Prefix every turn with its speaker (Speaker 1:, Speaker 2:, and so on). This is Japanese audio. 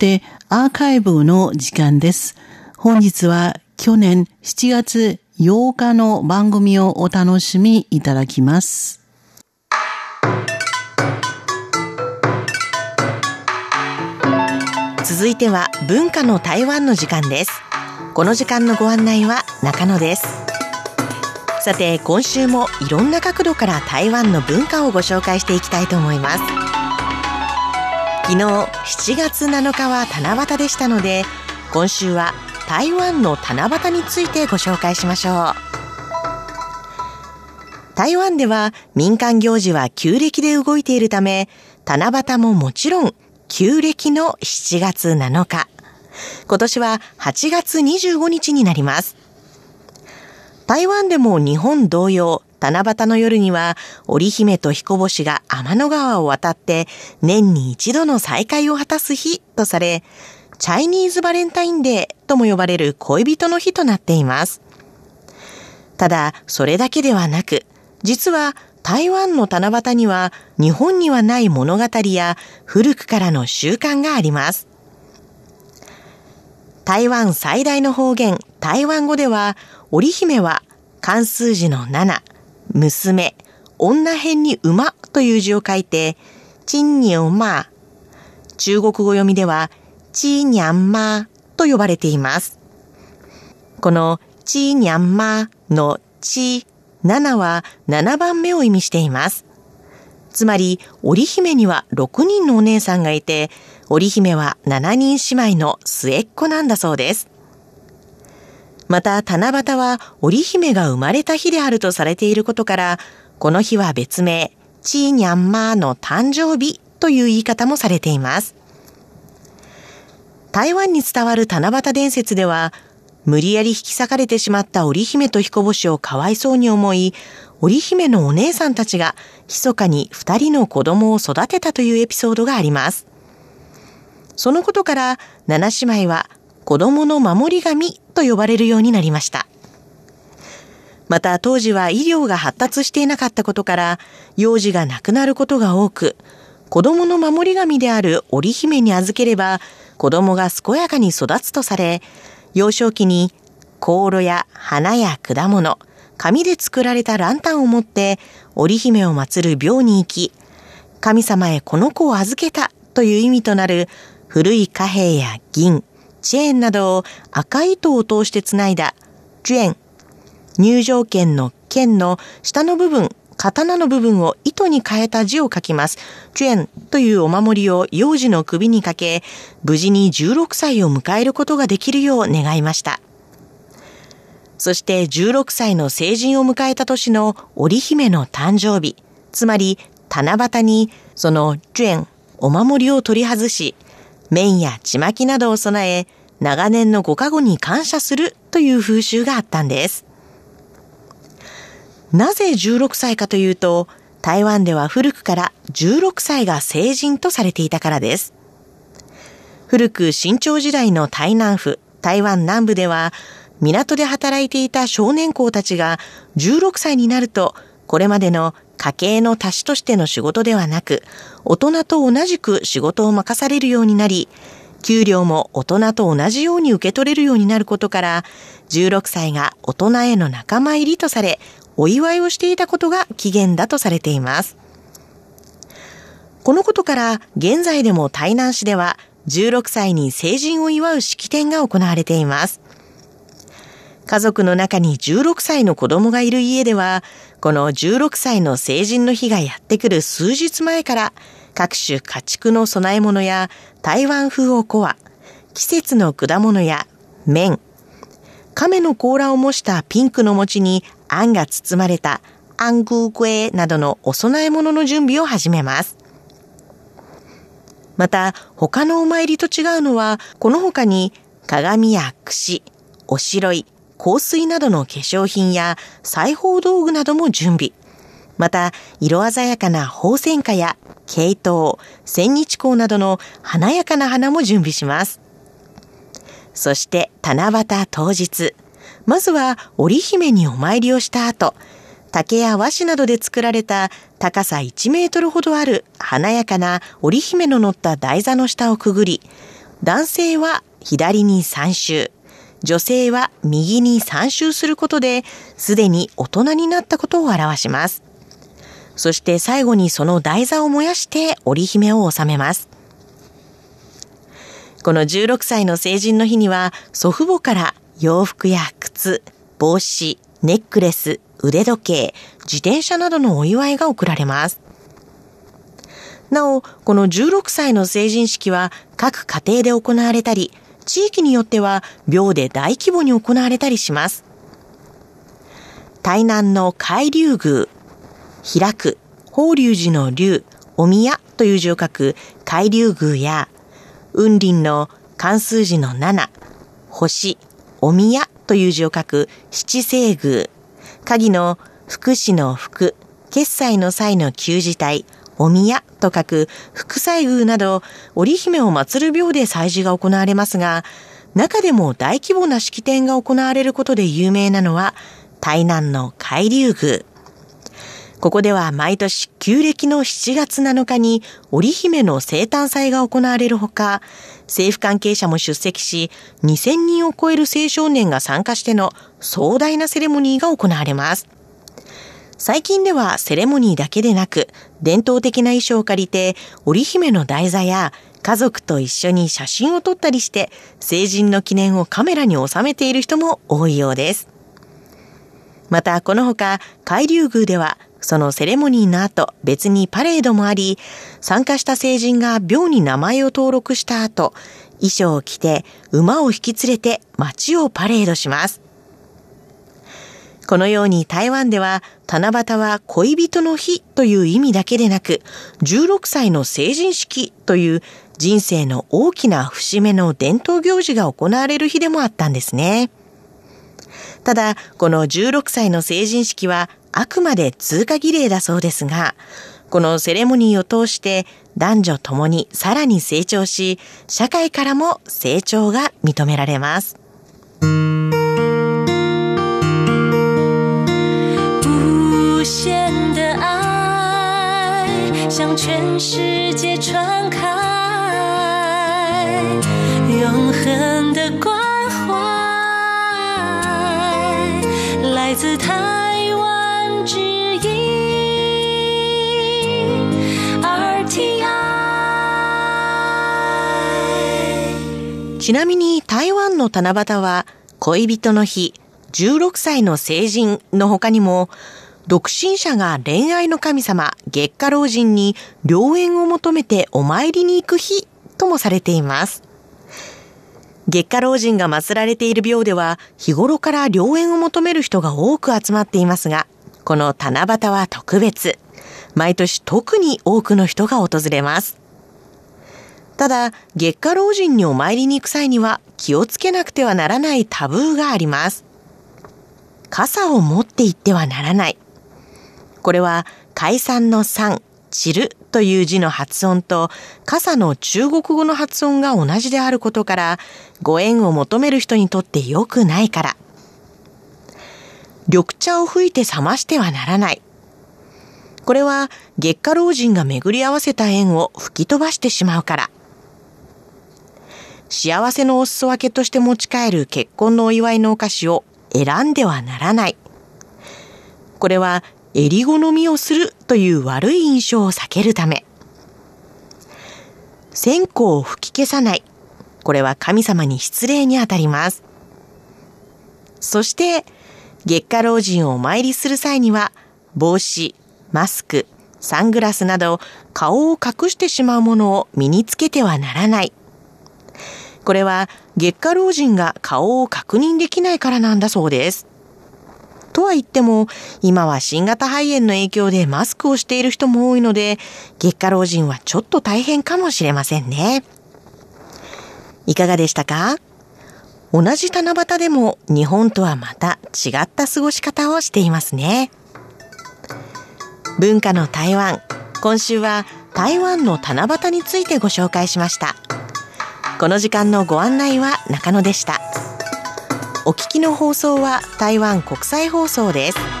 Speaker 1: してアーカイブの時間です。本日は去年7月8日の番組をお楽しみいただきます。
Speaker 2: 続いては文化の台湾の時間ですこの時間のご案内は中野ですさて今週もいろんな角度から台湾の文化をご紹介していきたいと思います昨日7月7日は七夕でしたので今週は台湾の七夕についてご紹介しましょう台湾では民間行事は旧暦で動いているため七夕ももちろん旧暦の7月7日。今年は8月25日になります。台湾でも日本同様、七夕の夜には織姫と彦星が天の川を渡って年に一度の再会を果たす日とされ、チャイニーズバレンタインデーとも呼ばれる恋人の日となっています。ただ、それだけではなく、実は台湾の七夕には日本にはない物語や古くからの習慣があります。台湾最大の方言、台湾語では、織姫は漢数字の7、娘、女編に馬という字を書いて、チンニョマ。中国語読みでは、チーニャンマと呼ばれています。このチーニャンマのチ7は7番目を意味しています。つまり、織姫には6人のお姉さんがいて、織姫は7人姉妹の末っ子なんだそうです。また、七夕は織姫が生まれた日であるとされていることから、この日は別名、チーニャンマーの誕生日という言い方もされています。台湾に伝わる七夕伝説では、無理やり引き裂かれてしまった織姫と彦星をかわいそうに思い、織姫のお姉さんたちが密かに二人の子供を育てたというエピソードがあります。そのことから、七姉妹は子供の守り神と呼ばれるようになりました。また当時は医療が発達していなかったことから、幼児が亡くなることが多く、子供の守り神である織姫に預ければ、子供が健やかに育つとされ、幼少期に香炉や花や果物、紙で作られたランタンを持って織姫を祀る廟に行き、神様へこの子を預けたという意味となる古い貨幣や銀、チェーンなどを赤い糸を通してつないだ、ジュエン、入場券の剣の下の部分、刀の部分を糸に変えた字を書きます。ジュエンというお守りを幼児の首にかけ、無事に16歳を迎えることができるよう願いました。そして16歳の成人を迎えた年の織姫の誕生日、つまり七夕にそのジュエン、お守りを取り外し、麺やちまきなどを備え、長年のご加護に感謝するという風習があったんです。なぜ16歳かというと、台湾では古くから16歳が成人とされていたからです。古く清朝時代の台南府、台湾南部では、港で働いていた少年校たちが16歳になると、これまでの家計の足しとしての仕事ではなく、大人と同じく仕事を任されるようになり、給料も大人と同じように受け取れるようになることから、16歳が大人への仲間入りとされ、お祝いをしていたことが起源だとされています。このことから、現在でも台南市では、16歳に成人を祝う式典が行われています。家族の中に16歳の子供がいる家では、この16歳の成人の日がやってくる数日前から、各種家畜の供え物や台湾風おこわ、季節の果物や麺、亀の甲羅を模したピンクの餅にあんが包まれたアングークエなどのお供え物の準備を始めます。また、他のお参りと違うのは、この他に鏡や櫛、おしろい、香水などの化粧品や裁縫道具なども準備。また、色鮮やかな宝泉花やケイトウ、千日紅などの華やかな花も準備します。そして、七夕当日。まずは、織姫にお参りをした後、竹や和紙などで作られた高さ1メートルほどある華やかな織姫の乗った台座の下をくぐり、男性は左に3周、女性は右に3周することで、すでに大人になったことを表します。そして最後にその台座を燃やして織姫を収めます。この16歳の成人の日には祖父母から洋服や靴、帽子、ネックレス、腕時計、自転車などのお祝いが贈られます。なお、この16歳の成人式は各家庭で行われたり、地域によっては秒で大規模に行われたりします。台南の海流宮、開く、法隆寺の竜、お宮という字を書く海流宮や、雲林の関数字の7、星、お宮という字を書く七星宮、鍵の福祉の福、決済の際の旧字体、お宮と書く福祭宮など、織姫を祀る廟で祭事が行われますが、中でも大規模な式典が行われることで有名なのは、台南の海流宮。ここでは毎年旧暦の7月7日に織姫の生誕祭が行われるほか、政府関係者も出席し、2000人を超える青少年が参加しての壮大なセレモニーが行われます。最近ではセレモニーだけでなく、伝統的な衣装を借りて、織姫の台座や家族と一緒に写真を撮ったりして、成人の記念をカメラに収めている人も多いようです。また、このほか、海流宮では、そのセレモニーの後、別にパレードもあり、参加した成人が廟に名前を登録した後、衣装を着て馬を引き連れて街をパレードします。このように台湾では七夕は恋人の日という意味だけでなく16歳の成人式という人生の大きな節目の伝統行事が行われる日でもあったんですね。ただ、この16歳の成人式はあくまで通過儀礼だそうですが、このセレモニーを通して男女ともにさらに成長し、社会からも成長が認められます。向全世界传开，永恒的关怀，来自台湾之音 RTI。ちなみに台湾の七夕は恋人の日、16歳の成人の他にも独身者が恋愛の神様、月下老人に良縁を求めてお参りに行く日ともされています。月下老人が祀られている廟では日頃から良縁を求める人が多く集まっていますが、この七夕は特別。毎年特に多くの人が訪れます。ただ、月下老人にお参りに行く際には気をつけなくてはならないタブーがあります。傘を持って行ってはならない。これは解散の散、散るという字の発音と傘の中国語の発音が同じであることからご縁を求める人にとって良くないから。緑茶を吹いて冷ましてはならない。これは月下老人が巡り合わせた縁を吹き飛ばしてしまうから。幸せのお裾分けとして持ち帰る結婚のお祝いのお菓子を選んではならない。これは襟好みをするという悪い印象を避けるため。線香を吹き消さない。これは神様に失礼にあたります。そして、月下老人をお参りする際には、帽子、マスク、サングラスなど顔を隠してしまうものを身につけてはならない。これは月下老人が顔を確認できないからなんだそうです。とは言っても、今は新型肺炎の影響でマスクをしている人も多いので、月下老人はちょっと大変かもしれませんね。いかがでしたか？同じ七夕でも日本とはまた違った過ごし方をしていますね。文化の台湾。今週は台湾の七夕についてご紹介しました。この時間のご案内は中野でした。お聞きの放送は台湾国際放送です。